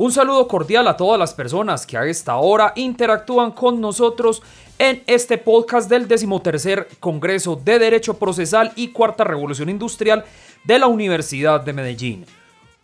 Un saludo cordial a todas las personas que a esta hora interactúan con nosotros en este podcast del decimotercer Congreso de Derecho Procesal y Cuarta Revolución Industrial de la Universidad de Medellín.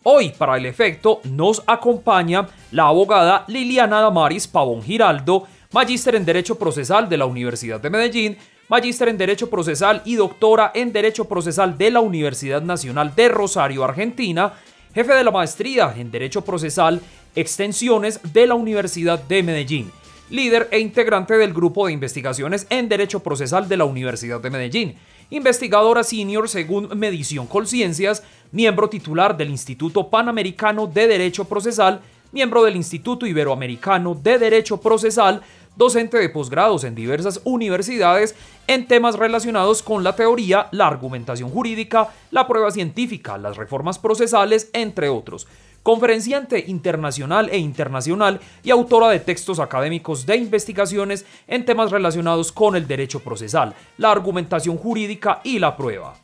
Hoy, para el efecto, nos acompaña la abogada Liliana Damaris Pavón Giraldo, magíster en Derecho Procesal de la Universidad de Medellín, magíster en Derecho Procesal y doctora en Derecho Procesal de la Universidad Nacional de Rosario, Argentina, jefe de la maestría en Derecho Procesal, Extensiones de la Universidad de Medellín, líder e integrante del grupo de investigaciones en Derecho Procesal de la Universidad de Medellín, investigadora senior según Medición Colciencias, miembro titular del Instituto Panamericano de Derecho Procesal, miembro del Instituto Iberoamericano de Derecho Procesal, docente de posgrados en diversas universidades en temas relacionados con la teoría, la argumentación jurídica, la prueba científica, las reformas procesales, entre otros. Conferenciante internacional e internacional y autora de textos académicos de investigaciones en temas relacionados con el derecho procesal, la argumentación jurídica y la prueba.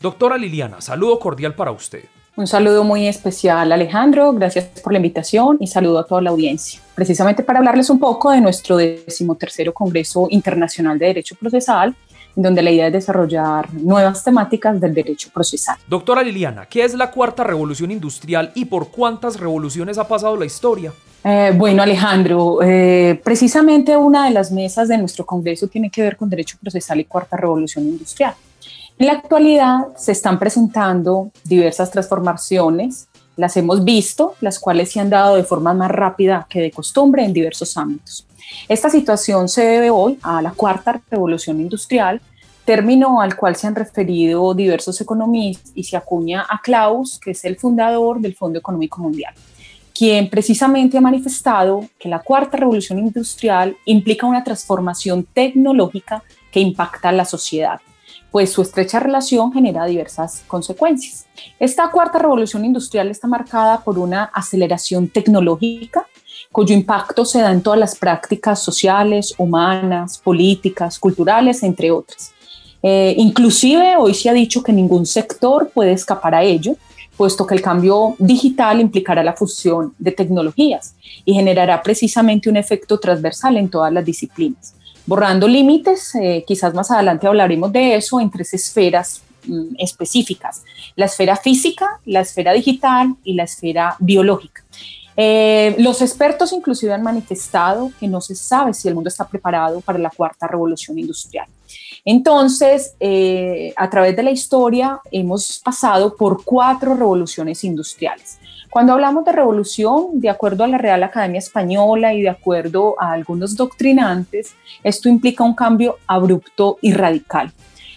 Doctora Liliana, saludo cordial para usted. Un saludo muy especial, Alejandro. Gracias por la invitación y saludo a toda la audiencia. Precisamente para hablarles un poco de nuestro decimotercero Congreso Internacional de Derecho Procesal, en donde la idea es desarrollar nuevas temáticas del derecho procesal. Doctora Liliana, ¿qué es la cuarta revolución industrial y por cuántas revoluciones ha pasado la historia? Eh, bueno, Alejandro, eh, precisamente una de las mesas de nuestro Congreso tiene que ver con derecho procesal y cuarta revolución industrial. En la actualidad se están presentando diversas transformaciones, las hemos visto, las cuales se han dado de forma más rápida que de costumbre en diversos ámbitos. Esta situación se debe hoy a la cuarta revolución industrial, término al cual se han referido diversos economistas y se acuña a Klaus, que es el fundador del Fondo Económico Mundial, quien precisamente ha manifestado que la cuarta revolución industrial implica una transformación tecnológica que impacta a la sociedad pues su estrecha relación genera diversas consecuencias. Esta cuarta revolución industrial está marcada por una aceleración tecnológica cuyo impacto se da en todas las prácticas sociales, humanas, políticas, culturales, entre otras. Eh, inclusive hoy se ha dicho que ningún sector puede escapar a ello, puesto que el cambio digital implicará la fusión de tecnologías y generará precisamente un efecto transversal en todas las disciplinas borrando límites, eh, quizás más adelante hablaremos de eso, en tres esferas mm, específicas, la esfera física, la esfera digital y la esfera biológica. Eh, los expertos inclusive han manifestado que no se sabe si el mundo está preparado para la cuarta revolución industrial. Entonces, eh, a través de la historia hemos pasado por cuatro revoluciones industriales. Cuando hablamos de revolución, de acuerdo a la Real Academia Española y de acuerdo a algunos doctrinantes, esto implica un cambio abrupto y radical.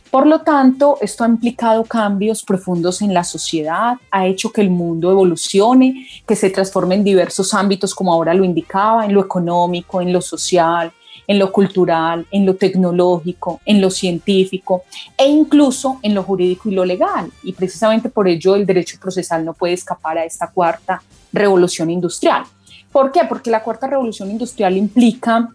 Por lo tanto, esto ha implicado cambios profundos en la sociedad, ha hecho que el mundo evolucione, que se transforme en diversos ámbitos, como ahora lo indicaba, en lo económico, en lo social, en lo cultural, en lo tecnológico, en lo científico e incluso en lo jurídico y lo legal. Y precisamente por ello el derecho procesal no puede escapar a esta cuarta revolución industrial. ¿Por qué? Porque la cuarta revolución industrial implica,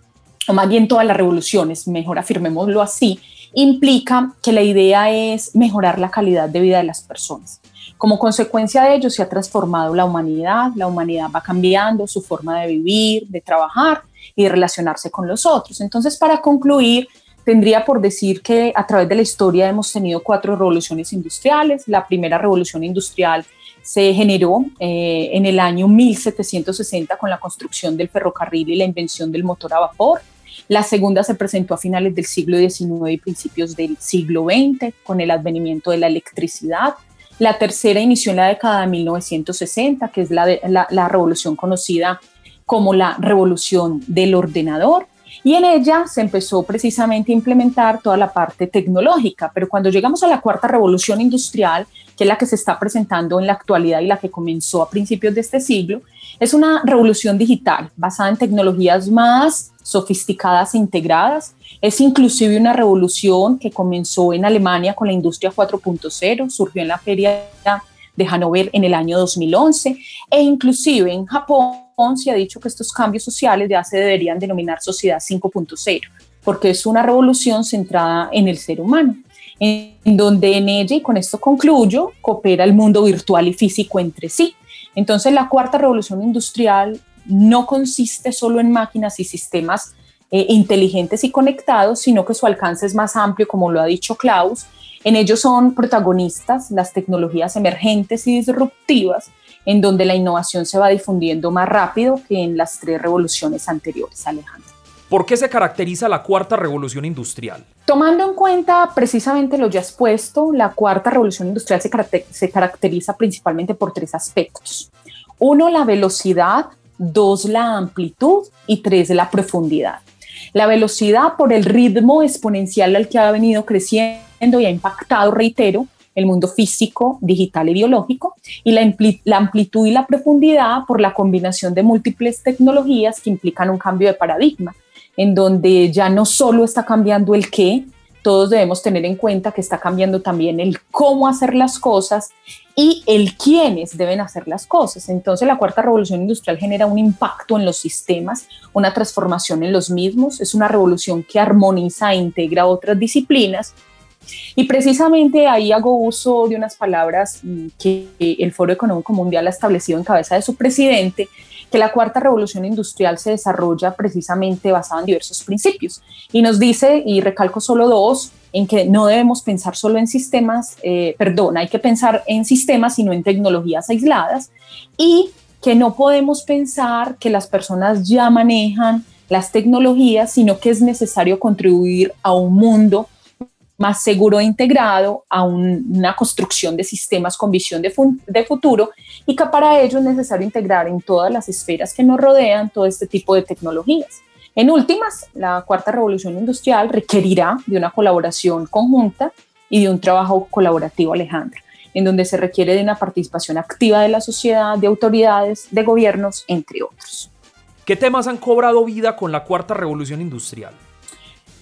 o más bien todas las revoluciones, mejor afirmémoslo así, implica que la idea es mejorar la calidad de vida de las personas. Como consecuencia de ello se ha transformado la humanidad, la humanidad va cambiando su forma de vivir, de trabajar y de relacionarse con los otros. Entonces, para concluir, tendría por decir que a través de la historia hemos tenido cuatro revoluciones industriales. La primera revolución industrial se generó eh, en el año 1760 con la construcción del ferrocarril y la invención del motor a vapor. La segunda se presentó a finales del siglo XIX y principios del siglo XX con el advenimiento de la electricidad. La tercera inició en la década de 1960, que es la, la, la revolución conocida como la revolución del ordenador. Y en ella se empezó precisamente a implementar toda la parte tecnológica, pero cuando llegamos a la cuarta revolución industrial, que es la que se está presentando en la actualidad y la que comenzó a principios de este siglo, es una revolución digital basada en tecnologías más sofisticadas e integradas. Es inclusive una revolución que comenzó en Alemania con la industria 4.0, surgió en la feria de Hannover en el año 2011 e inclusive en Japón se ha dicho que estos cambios sociales ya se deberían denominar sociedad 5.0 porque es una revolución centrada en el ser humano, en donde en ella, y con esto concluyo, coopera el mundo virtual y físico entre sí. Entonces la cuarta revolución industrial no consiste solo en máquinas y sistemas eh, inteligentes y conectados, sino que su alcance es más amplio, como lo ha dicho Klaus. En ellos son protagonistas las tecnologías emergentes y disruptivas, en donde la innovación se va difundiendo más rápido que en las tres revoluciones anteriores, Alejandro. ¿Por qué se caracteriza la cuarta revolución industrial? Tomando en cuenta precisamente lo ya expuesto, la cuarta revolución industrial se, se caracteriza principalmente por tres aspectos. Uno, la velocidad, dos, la amplitud y tres, la profundidad. La velocidad por el ritmo exponencial al que ha venido creciendo y ha impactado, reitero, el mundo físico, digital y biológico, y la, la, amplitud y la profundidad por la combinación de múltiples tecnologías que implican un cambio de paradigma en donde ya no solo está cambiando el qué, todos debemos tener en cuenta que está cambiando también el cómo hacer las cosas y el quiénes deben hacer las cosas. Entonces la cuarta revolución industrial genera un impacto en los sistemas, una transformación en los mismos, es una revolución que armoniza e integra otras disciplinas. Y precisamente ahí hago uso de unas palabras mm, que el Foro Económico Mundial ha establecido en cabeza de su presidente, que la cuarta revolución industrial se desarrolla precisamente basada en diversos principios. Y nos dice, y recalco solo dos, en que no debemos pensar solo en sistemas, eh, perdón, hay que pensar en sistemas, sino en tecnologías aisladas, y que no podemos pensar que las personas ya manejan las tecnologías, sino que es necesario contribuir a un mundo más seguro e integrado a una construcción de sistemas con visión de, futuro y que para ello es necesario integrar en todas las esferas que nos rodean todo este tipo de tecnologías. En últimas, la cuarta revolución industrial requerirá de una colaboración conjunta y de un trabajo colaborativo, Alejandra, en donde se requiere de una participación activa de la sociedad, de autoridades, de gobiernos, entre otros. ¿Qué temas han cobrado vida con la cuarta revolución industrial?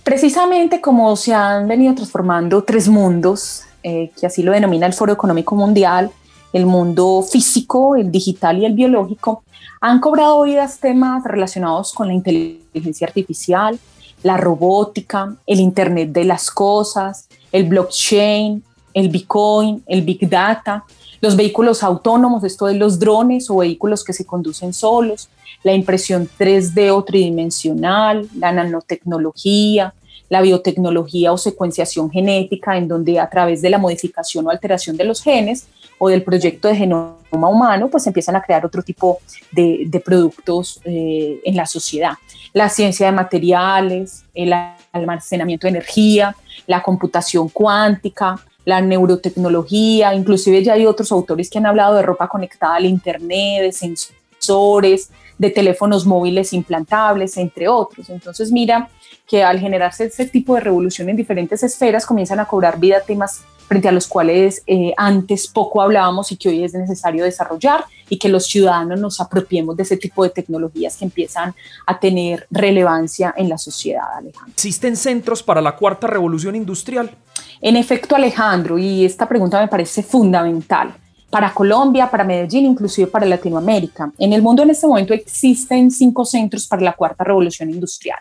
Precisamente como se han venido transformando tres mundos, eh, que así lo denomina el Foro Económico Mundial, el mundo físico, el digital y el biológico, han cobrado vidas temas relacionados con la inteligencia artificial, la robótica, el Internet de las Cosas, el blockchain, el Bitcoin, el Big Data, los vehículos autónomos, esto de los drones o vehículos que se conducen solos, la impresión 3D o tridimensional, la nanotecnología, la biotecnología o secuenciación genética, en donde a través de la modificación o alteración de los genes o del proyecto de genoma humano, pues empiezan a crear otro tipo de, productos eh, en la sociedad. La ciencia de materiales, el almacenamiento de energía, la computación cuántica, la neurotecnología, inclusive ya hay otros autores que han hablado de ropa conectada al Internet, de sensores, de teléfonos móviles implantables, entre otros. Entonces mira que al generarse este tipo de revolución en diferentes esferas comienzan a cobrar vida temas frente a los cuales eh, antes poco hablábamos y que hoy es necesario desarrollar y que los ciudadanos nos apropiemos de ese tipo de tecnologías que empiezan a tener relevancia en la sociedad, Alejandro. ¿Existen centros para la cuarta revolución industrial? En efecto, Alejandro, y esta pregunta me parece fundamental para Colombia, para Medellín, inclusive para Latinoamérica. En el mundo en este momento existen cinco centros para la cuarta revolución industrial.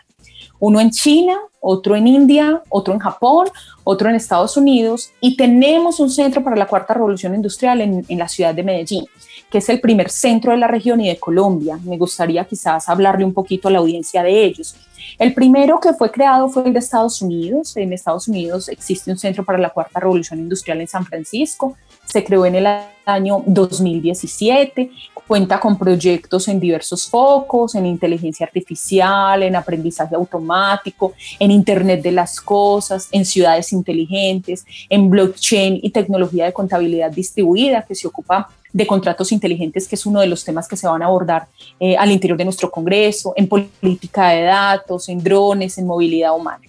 Uno en China, otro en India, otro en Japón, otro en Estados Unidos y tenemos un centro para la cuarta revolución industrial en, en, la ciudad de Medellín, que es el primer centro de la región y de Colombia. Me gustaría quizás hablarle un poquito a la audiencia de ellos. El primero que fue creado fue el de Estados Unidos. En Estados Unidos existe un centro para la cuarta revolución industrial en San Francisco. Se creó en el año 2017 cuenta con proyectos en diversos focos, en inteligencia artificial, en aprendizaje automático, en Internet de las Cosas, en ciudades inteligentes, en blockchain y tecnología de contabilidad distribuida que se ocupa de contratos inteligentes, que es uno de los temas que se van a abordar eh, al interior de nuestro Congreso, en política de datos, en drones, en movilidad humana.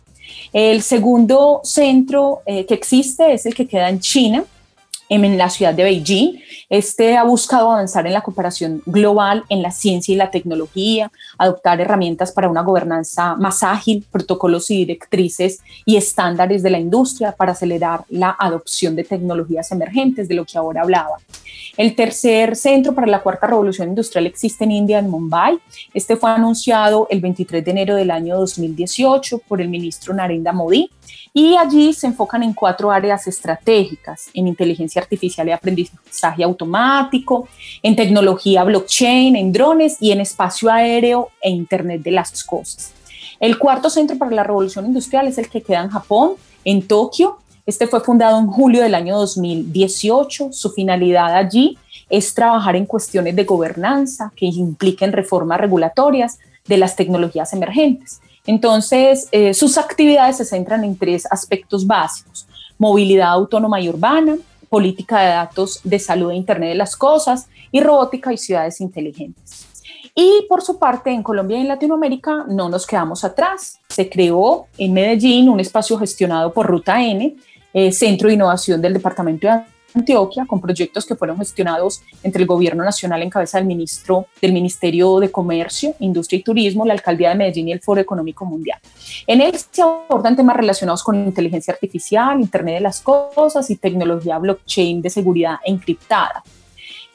El segundo centro eh, que existe es el que queda en China, en la ciudad de Beijing. Este ha buscado avanzar en la cooperación global en la ciencia y la tecnología, adoptar herramientas para una gobernanza más ágil, protocolos y directrices y estándares de la industria para acelerar la adopción de tecnologías emergentes, de lo que ahora hablaba. El tercer centro para la cuarta revolución industrial existe en India, en Mumbai. Este fue anunciado el 23 de enero del año 2018 por el ministro Narendra Modi y allí se enfocan en cuatro áreas estratégicas, en inteligencia artificial y aprendizaje automático, en tecnología blockchain, en drones y en espacio aéreo e Internet de las Cosas. El cuarto centro para la revolución industrial es el que queda en Japón, en Tokio. Este fue fundado en julio del año 2018. Su finalidad allí es trabajar en cuestiones de gobernanza que impliquen reformas regulatorias de las tecnologías emergentes. Entonces, eh, sus actividades se centran en tres aspectos básicos. Movilidad autónoma y urbana, política de datos de salud e Internet de las Cosas y robótica y ciudades inteligentes. Y por su parte, en Colombia y en Latinoamérica no nos quedamos atrás. Se creó en Medellín un espacio gestionado por Ruta N, eh, Centro de Innovación del Departamento de Antioquia, con proyectos que fueron gestionados entre el Gobierno Nacional en cabeza del ministro del Ministerio de Comercio, Industria y Turismo, la Alcaldía de Medellín y el Foro Económico Mundial. En él se abordan temas relacionados con inteligencia artificial, Internet de las Cosas y tecnología blockchain de seguridad encriptada.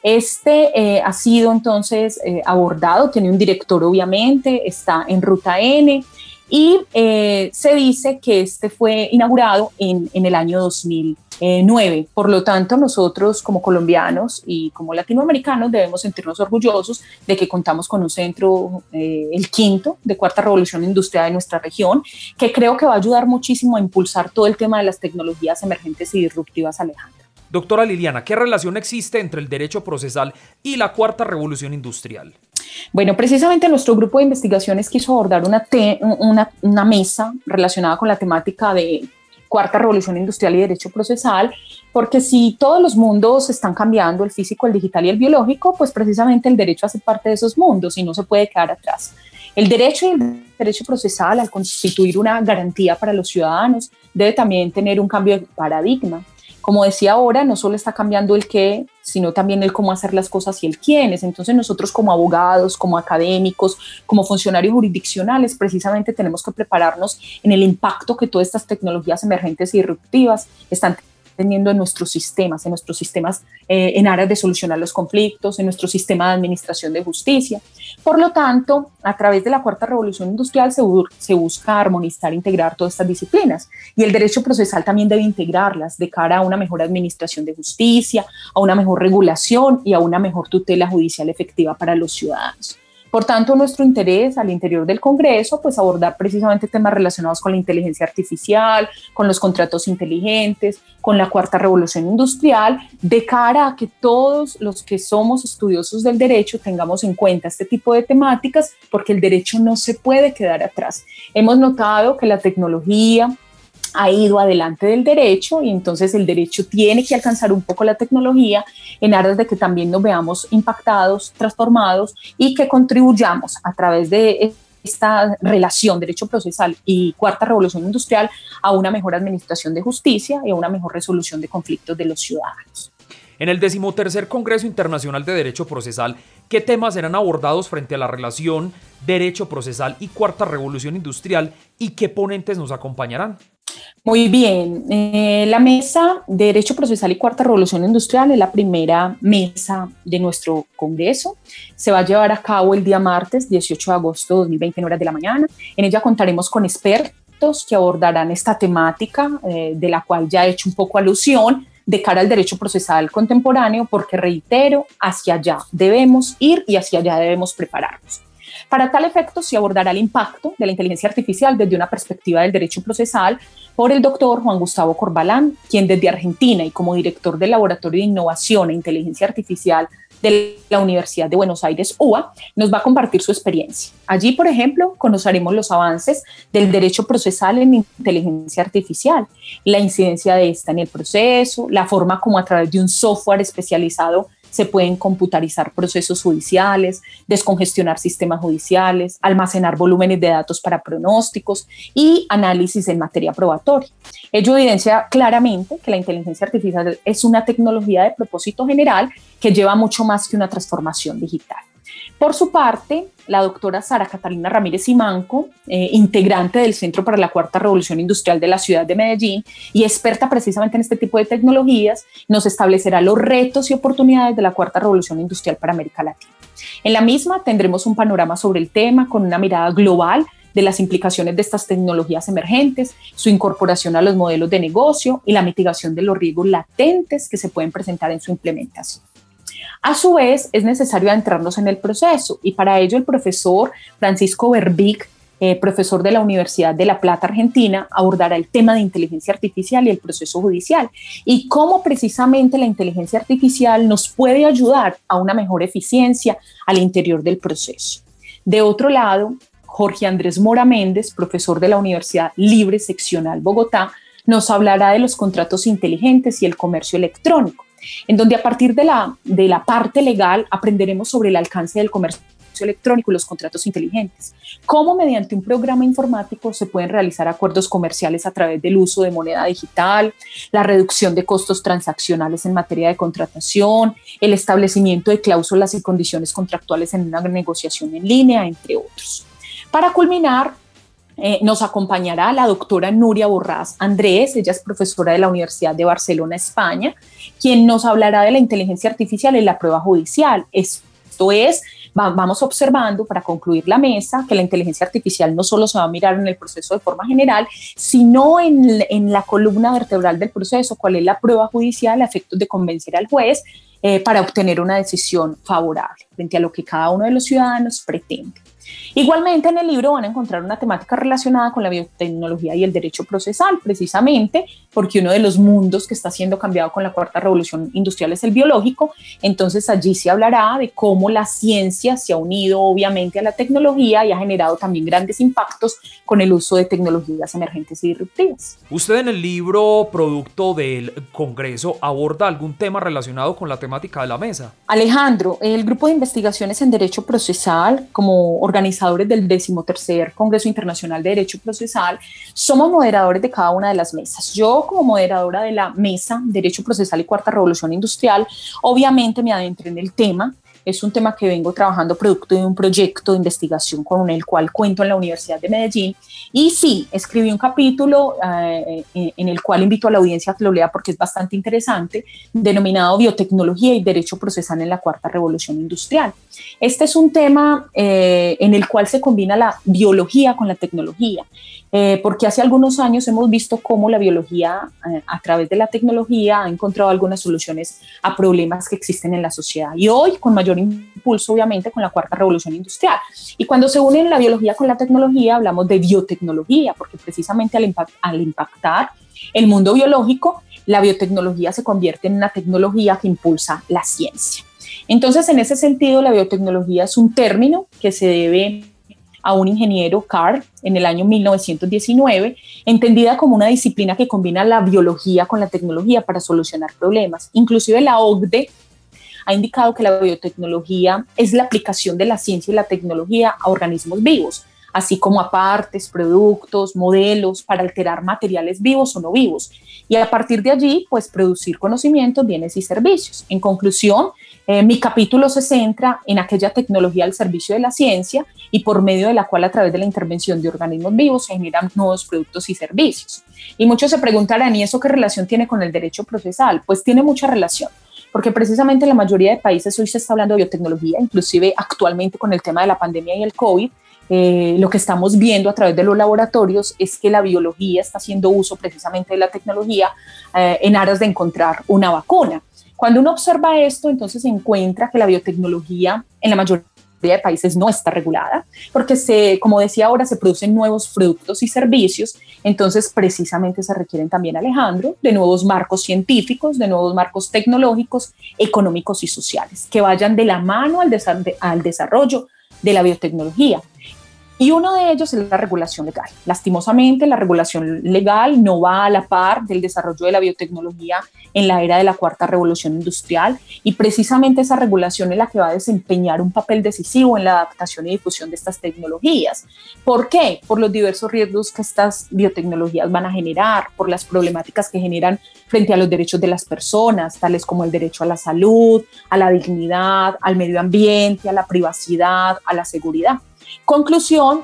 Este eh, ha sido entonces eh, abordado, tiene un director obviamente, está en Ruta N y eh, se dice que este fue inaugurado en, en el año 2000 9. Por lo tanto, nosotros como colombianos y como latinoamericanos debemos sentirnos orgullosos de que contamos con un centro, eh, el quinto de cuarta revolución industrial de nuestra región, que creo que va a ayudar muchísimo a impulsar todo el tema de las tecnologías emergentes y disruptivas, Alejandra. Doctora Liliana, ¿qué relación existe entre el derecho procesal y la cuarta revolución industrial? Bueno, precisamente nuestro grupo de investigaciones quiso abordar una, una, una mesa relacionada con la temática de cuarta revolución industrial y derecho procesal, porque si todos los mundos están cambiando, el físico, el digital y el biológico, pues precisamente el derecho hace parte de esos mundos y no se puede quedar atrás. El derecho y el derecho procesal, al constituir una garantía para los ciudadanos, debe también tener un cambio de paradigma. Como decía ahora, no solo está cambiando el qué, sino también el cómo hacer las cosas y el quiénes. Entonces nosotros como abogados, como académicos, como funcionarios jurisdiccionales, precisamente tenemos que prepararnos en el impacto que todas estas tecnologías emergentes y disruptivas están teniendo en nuestros sistemas, en nuestros sistemas eh, en aras de solucionar los conflictos, en nuestro sistema de administración de justicia. Por lo tanto, a través de la cuarta revolución industrial se, se busca armonizar, integrar todas estas disciplinas y el derecho procesal también debe integrarlas de cara a una mejor administración de justicia, a una mejor regulación y a una mejor tutela judicial efectiva para los ciudadanos. Por tanto, nuestro interés al interior del Congreso, pues abordar precisamente temas relacionados con la inteligencia artificial, con los contratos inteligentes, con la cuarta revolución industrial, de cara a que todos los que somos estudiosos del derecho tengamos en cuenta este tipo de temáticas, porque el derecho no se puede quedar atrás. Hemos notado que la tecnología, ha ido adelante del derecho y entonces el derecho tiene que alcanzar un poco la tecnología en aras de que también nos veamos impactados, transformados y que contribuyamos a través de esta relación derecho procesal y cuarta revolución industrial a una mejor administración de justicia y a una mejor resolución de conflictos de los ciudadanos. En el decimotercer Congreso Internacional de Derecho Procesal, ¿qué temas serán abordados frente a la relación derecho procesal y cuarta revolución industrial y qué ponentes nos acompañarán? Muy bien, eh, la mesa de Derecho Procesal y Cuarta Revolución Industrial es la primera mesa de nuestro Congreso. Se va a llevar a cabo el día martes 18 de agosto de 2020 en horas de la mañana. En ella contaremos con expertos que abordarán esta temática eh, de la cual ya he hecho un poco alusión de cara al derecho procesal contemporáneo, porque reitero, hacia allá debemos ir y hacia allá debemos prepararnos. Para tal efecto, se abordará el impacto de la inteligencia artificial desde una perspectiva del derecho procesal por el doctor Juan Gustavo Corbalán, quien desde Argentina y como director del Laboratorio de Innovación e Inteligencia Artificial de la Universidad de Buenos Aires, UA, nos va a compartir su experiencia. Allí, por ejemplo, conoceremos los avances del derecho procesal en inteligencia artificial, la incidencia de esta en el proceso, la forma como a través de un software especializado se pueden computarizar procesos judiciales, descongestionar sistemas judiciales, almacenar volúmenes de datos para pronósticos y análisis en materia probatoria. Ello evidencia claramente que la inteligencia artificial es una tecnología de propósito general que lleva mucho más que una transformación digital. Por su parte, la doctora Sara Catalina Ramírez Simanco, eh, integrante del Centro para la Cuarta Revolución Industrial de la ciudad de Medellín y experta precisamente en este tipo de tecnologías, nos establecerá los retos y oportunidades de la Cuarta Revolución Industrial para América Latina. En la misma tendremos un panorama sobre el tema con una mirada global de las implicaciones de estas tecnologías emergentes, su incorporación a los modelos de negocio y la mitigación de los riesgos latentes que se pueden presentar en su implementación. A su vez, es necesario adentrarnos en el proceso y para ello el profesor Francisco Berbic, eh, profesor de la Universidad de La Plata, Argentina, abordará el tema de inteligencia artificial y el proceso judicial y cómo precisamente la inteligencia artificial nos puede ayudar a una mejor eficiencia al interior del proceso. De otro lado, Jorge Andrés Mora Méndez, profesor de la Universidad Libre Seccional Bogotá, nos hablará de los contratos inteligentes y el comercio electrónico en donde a partir de la, de la parte legal aprenderemos sobre el alcance del comercio electrónico y los contratos inteligentes. Cómo mediante un programa informático se pueden realizar acuerdos comerciales a través del uso de moneda digital, la reducción de costos transaccionales en materia de contratación, el establecimiento de cláusulas y condiciones contractuales en una negociación en línea, entre otros. Para culminar, eh, nos acompañará la doctora Nuria Borrás Andrés, ella es profesora de la Universidad de Barcelona, España, quien nos hablará de la inteligencia artificial en la prueba judicial. Esto es, vamos observando para concluir la mesa que la inteligencia artificial no solo se va a mirar en el proceso de forma general, sino en, la columna vertebral del proceso, cuál es la prueba judicial a efectos de convencer al juez eh, para obtener una decisión favorable frente a lo que cada uno de los ciudadanos pretende. Igualmente en el libro van a encontrar una temática relacionada con la biotecnología y el derecho procesal, precisamente porque uno de los mundos que está siendo cambiado con la cuarta revolución industrial es el biológico. Entonces allí se hablará de cómo la ciencia se ha unido obviamente a la tecnología y ha generado también grandes impactos con el uso de tecnologías emergentes y disruptivas. Usted en el libro producto del Congreso aborda algún tema relacionado con la temática de la mesa. Alejandro, el grupo de investigaciones en derecho procesal como organizadores del decimotercer Congreso Internacional de Derecho Procesal, somos moderadores de cada una de las mesas. Yo, como moderadora de la mesa Derecho Procesal y Cuarta Revolución Industrial, obviamente me adentré en el tema es un tema que vengo trabajando producto de un proyecto de investigación con el cual cuento en la Universidad de Medellín. Y sí, escribí un capítulo eh, eh, en el cual invito a la audiencia a que lo lea porque es bastante interesante, denominado Biotecnología y Derecho Procesal en la Cuarta Revolución Industrial. Este es un tema eh, en el cual se combina la biología con la tecnología. porque hace algunos años hemos visto cómo la biología a través de la tecnología ha encontrado algunas soluciones a problemas que existen en la sociedad. Y hoy, con mayor impulso, obviamente, con la cuarta revolución industrial. Y cuando se unen la biología con la tecnología, hablamos de biotecnología, porque precisamente al impactar el mundo biológico, la biotecnología se convierte en una tecnología que impulsa la ciencia. Entonces, en ese sentido, la biotecnología es un término que se debe a un ingeniero Carr en el año 1919, entendida como una disciplina que combina la biología con la tecnología para solucionar problemas. Inclusive la OCDE ha indicado que la biotecnología es la aplicación de la ciencia y la tecnología a organismos vivos, así como a partes, productos, modelos para alterar materiales vivos o no vivos. Y a partir de allí, pues producir conocimientos, bienes y servicios. En conclusión, eh, mi capítulo se centra en aquella tecnología al servicio de la ciencia y por medio de la cual a través de la intervención de organismos vivos se generan nuevos productos y servicios. Y muchos se preguntarán, ¿y eso qué relación tiene con el derecho procesal? Pues tiene mucha relación porque precisamente en la mayoría de países hoy se está hablando de biotecnología, inclusive actualmente con el tema de la pandemia y el COVID, eh, lo que estamos viendo a través de los laboratorios es que la biología está haciendo uso precisamente de la tecnología eh, en aras de encontrar una vacuna. Cuando uno observa esto, entonces se encuentra que la biotecnología en la mayoría de países no está regulada, porque se, como decía ahora, se producen nuevos productos y servicios, entonces precisamente se requieren también, Alejandro, de nuevos marcos científicos, de nuevos marcos tecnológicos, económicos y sociales, que vayan de la mano al, al desarrollo de la biotecnología. Y uno de ellos es la regulación legal. Lastimosamente, la regulación legal no va a la par del desarrollo de la biotecnología en la era de la cuarta revolución industrial y precisamente esa regulación es la que va a desempeñar un papel decisivo en la adaptación y difusión de estas tecnologías. ¿Por qué? Por los diversos riesgos que estas biotecnologías van a generar, por las problemáticas que generan frente a los derechos de las personas, tales como el derecho a la salud, a la dignidad, al medio ambiente, a la privacidad, a la seguridad. Conclusión,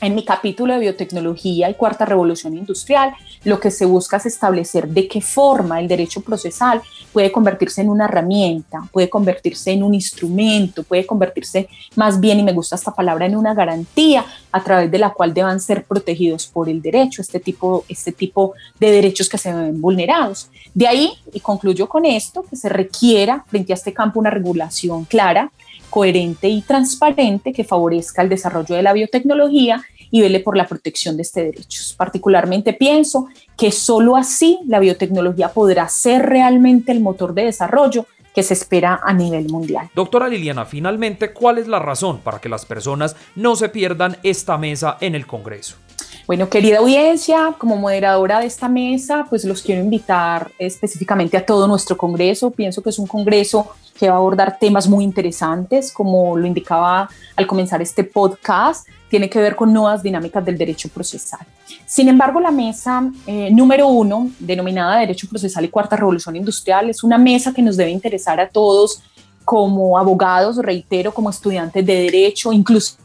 en mi capítulo de biotecnología y cuarta revolución industrial, lo que se busca es establecer de qué forma el derecho procesal puede convertirse en una herramienta, puede convertirse en un instrumento, puede convertirse más bien, y me gusta esta palabra, en una garantía a través de la cual deban ser protegidos por el derecho, este tipo, este tipo de derechos que se ven vulnerados. De ahí, y concluyo con esto, que se requiera frente a este campo una regulación clara, coherente y transparente que favorezca el desarrollo de la biotecnología y vele por la protección de este derecho. Particularmente pienso que solo así la biotecnología podrá ser realmente el motor de desarrollo que se espera a nivel mundial. Doctora Liliana, finalmente, ¿cuál es la razón para que las personas no se pierdan esta mesa en el Congreso? Bueno, querida audiencia, como moderadora de esta mesa, pues los quiero invitar específicamente a todo nuestro Congreso. Pienso que es un Congreso que va a abordar temas muy interesantes, como lo indicaba al comenzar este podcast, tiene que ver con nuevas dinámicas del derecho procesal. Sin embargo, la mesa eh, número uno, denominada Derecho Procesal y Cuarta Revolución Industrial, es una mesa que nos debe interesar a todos como abogados, reitero, como estudiantes de derecho, incluso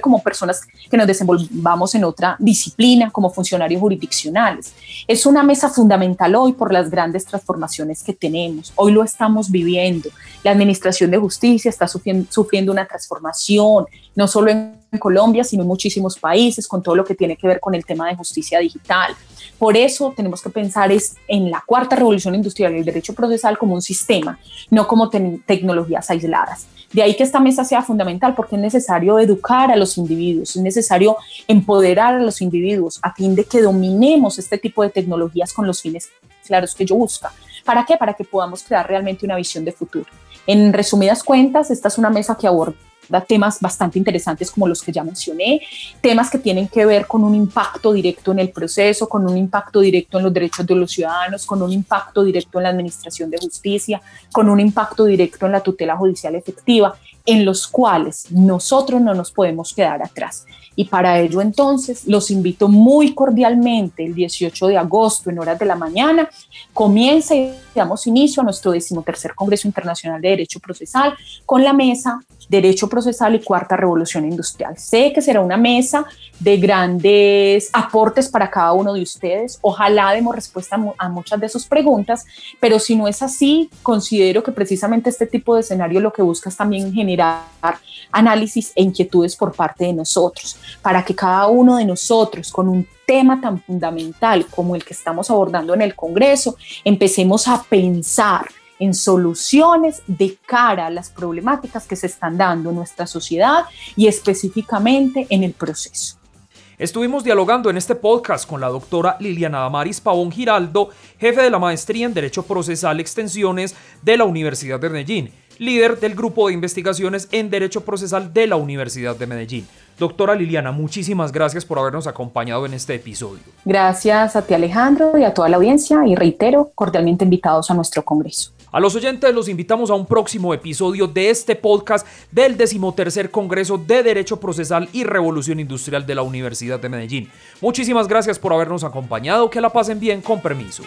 como personas que nos desenvolvamos en otra disciplina, como funcionarios jurisdiccionales. Es una mesa fundamental hoy por las grandes transformaciones que tenemos. Hoy lo estamos viviendo. La Administración de Justicia está sufriendo, una transformación, no solo en Colombia, sino en muchísimos países, con todo lo que tiene que ver con el tema de justicia digital. Por eso tenemos que pensar es en la cuarta revolución industrial el derecho procesal como un sistema, no como tecnologías aisladas. De ahí que esta mesa sea fundamental porque es necesario educar a los individuos, es necesario empoderar a los individuos a fin de que dominemos este tipo de tecnologías con los fines claros que yo busca. ¿Para qué? Para que podamos crear realmente una visión de futuro. En resumidas cuentas, esta es una mesa que temas bastante interesantes como los que ya mencioné, temas que tienen que ver con un impacto directo en el proceso, con un impacto directo en los derechos de los ciudadanos, con un impacto directo en la administración de justicia, con un impacto directo en la tutela judicial efectiva, en los cuales nosotros no nos podemos quedar atrás. Y para ello entonces los invito muy cordialmente el 18 de agosto en horas de la mañana. Comienza y damos inicio a nuestro decimotercer Congreso Internacional de Derecho Procesal con la mesa Derecho Procesal y Cuarta Revolución Industrial. Sé que será una mesa de grandes aportes para cada uno de ustedes. Ojalá demos respuesta a muchas de sus preguntas, pero si no es así, considero que precisamente este tipo de escenario lo que busca es también generar análisis e inquietudes por parte de nosotros, para que cada uno de nosotros con un tema tan fundamental como el que estamos abordando en el Congreso, empecemos a pensar en soluciones de cara a las problemáticas que se están dando en nuestra sociedad y específicamente en el proceso. Estuvimos dialogando en este podcast con la doctora Liliana Damaris Pavón Giraldo, jefe de la maestría en Derecho Procesal Extensiones de la Universidad de Medellín, líder del grupo de investigaciones en Derecho Procesal de la Universidad de Medellín. Doctora Liliana, muchísimas gracias por habernos acompañado en este episodio. Gracias a ti Alejandro y a toda la audiencia y reitero, cordialmente invitados a nuestro Congreso. A los oyentes los invitamos a un próximo episodio de este podcast del decimotercer Congreso de Derecho Procesal y Revolución Industrial de la Universidad de Medellín. Muchísimas gracias por habernos acompañado, que la pasen bien con permiso.